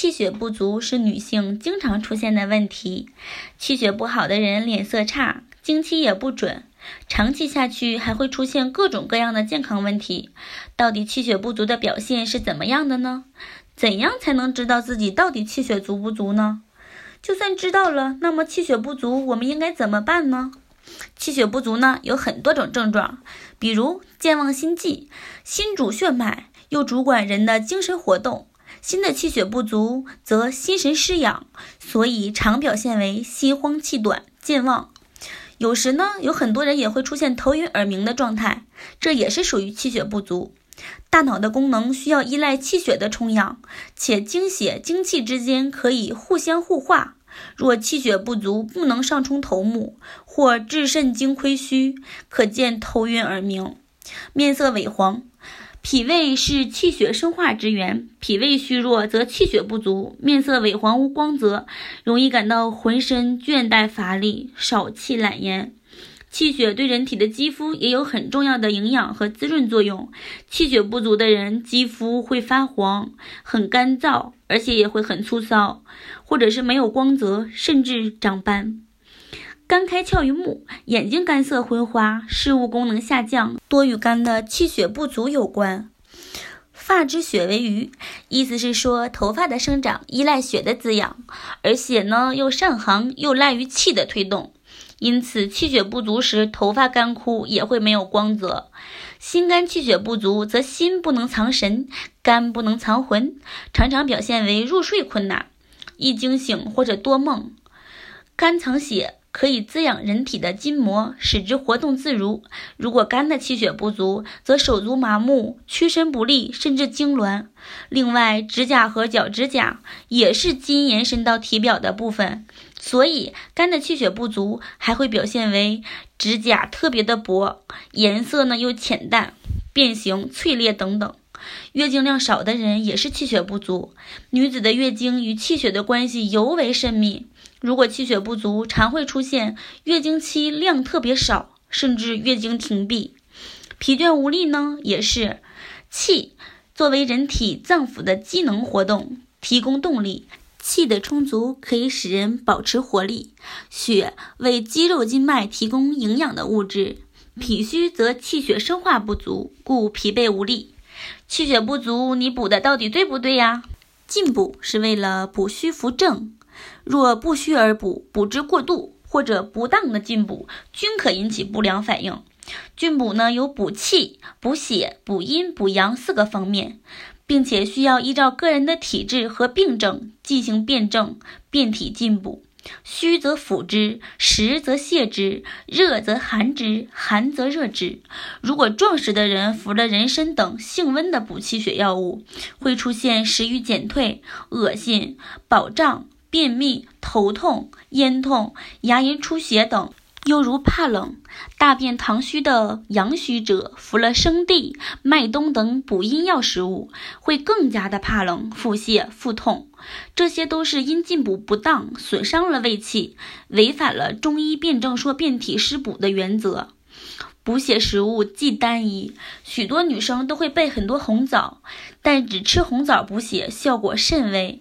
气血不足是女性经常出现的问题，气血不好的人脸色差，经期也不准，长期下去还会出现各种各样的健康问题。到底气血不足的表现是怎么样的呢？怎样才能知道自己到底气血足不足呢？就算知道了，那么气血不足我们应该怎么办呢？气血不足呢有很多种症状，比如健忘心悸，心主血脉，又主管人的精神活动。心的气血不足，则心神失养，所以常表现为心慌气短、健忘。有时呢，有很多人也会出现头晕耳鸣的状态，这也是属于气血不足。大脑的功能需要依赖气血的充养，且精血、精气之间可以互相互化。若气血不足，不能上冲头目，或治肾精亏虚，可见头晕耳鸣、面色萎黄。脾胃是气血生化之源，脾胃虚弱则气血不足，面色萎黄无光泽，容易感到浑身倦怠乏力、少气懒言。气血对人体的肌肤也有很重要的营养和滋润作用，气血不足的人肌肤会发黄、很干燥，而且也会很粗糙，或者是没有光泽，甚至长斑。肝开窍于目，眼睛干涩昏花，视物功能下降，多与肝的气血不足有关。发之血为余，意思是说头发的生长依赖血的滋养，而血呢又上行又赖于气的推动，因此气血不足时头发干枯也会没有光泽。心肝气血不足，则心不能藏神，肝不能藏魂，常常表现为入睡困难，易惊醒或者多梦。肝藏血。可以滋养人体的筋膜，使之活动自如。如果肝的气血不足，则手足麻木、屈伸不利，甚至痉挛。另外，指甲和脚趾甲也是筋延伸到体表的部分，所以肝的气血不足还会表现为指甲特别的薄，颜色呢又浅淡、变形、脆裂等等。月经量少的人也是气血不足，女子的月经与气血的关系尤为甚密。如果气血不足，常会出现月经期量特别少，甚至月经停闭、疲倦无力呢？也是气作为人体脏腑的机能活动，提供动力。气的充足可以使人保持活力。血为肌肉筋脉提供营养的物质，脾虚则气血生化不足，故疲惫无力。气血不足，你补的到底对不对呀？进补是为了补虚扶正。若不虚而补，补之过度或者不当的进补，均可引起不良反应。进补呢有补气、补血、补阴、补阳四个方面，并且需要依照个人的体质和病症进行辩证变体进补。虚则辅之，实则泻之，热则寒之，寒则热之。如果壮实的人服了人参等性温的补气血药物，会出现食欲减退、恶心、饱胀。便秘、头痛、咽痛、牙龈出血等，又如怕冷、大便溏虚的阳虚者，服了生地、麦冬等补阴药食物，会更加的怕冷、腹泻、腹痛。这些都是因进补不当，损伤了胃气，违反了中医辩证说变体施补的原则。补血食物既单一，许多女生都会备很多红枣，但只吃红枣补血效果甚微。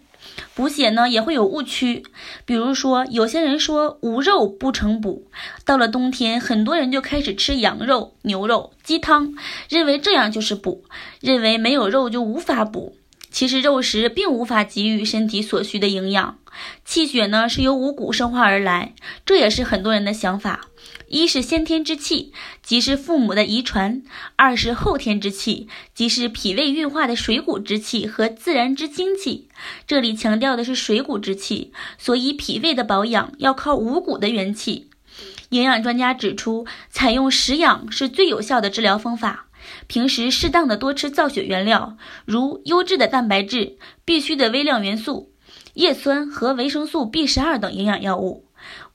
补血呢也会有误区，比如说有些人说无肉不成补，到了冬天，很多人就开始吃羊肉、牛肉、鸡汤，认为这样就是补，认为没有肉就无法补。其实肉食并无法给予身体所需的营养，气血呢是由五谷生化而来，这也是很多人的想法。一是先天之气，即是父母的遗传；二是后天之气，即是脾胃运化的水谷之气和自然之精气。这里强调的是水谷之气，所以脾胃的保养要靠五谷的元气。营养专家指出，采用食养是最有效的治疗方法。平时适当的多吃造血原料，如优质的蛋白质、必需的微量元素、叶酸和维生素 B 十二等营养药物。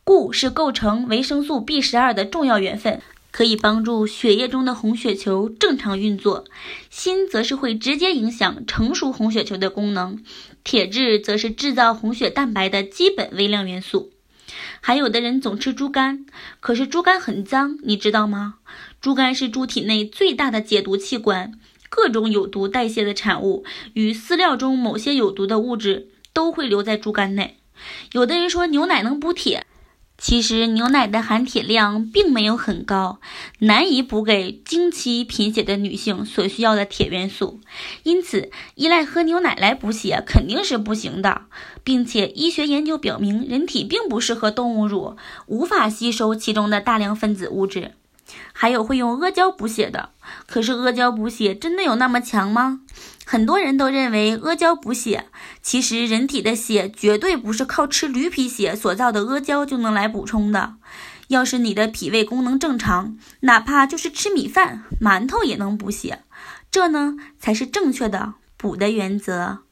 钴是构成维生素 B 十二的重要元分，可以帮助血液中的红血球正常运作。锌则是会直接影响成熟红血球的功能。铁质则是制造红血蛋白的基本微量元素。还有的人总吃猪肝，可是猪肝很脏，你知道吗？猪肝是猪体内最大的解毒器官，各种有毒代谢的产物与饲料中某些有毒的物质。都会留在猪肝内。有的人说牛奶能补铁。其实牛奶的含铁量并没有很高，难以补给经期贫血的女性所需要的铁元素，因此依赖喝牛奶来补血肯定是不行的，并且医学研究表明，人体并不适合动物乳，无法吸收其中的大量分子物质。还有会用阿胶补血的，可是阿胶补血真的有那么强吗？很多人都认为阿胶补血，其实人体的血绝对不是靠吃驴皮血所造的阿胶就能来补充的。要是你的脾胃功能正常，哪怕就是吃米饭、馒头也能补血，这呢才是正确的补的原则。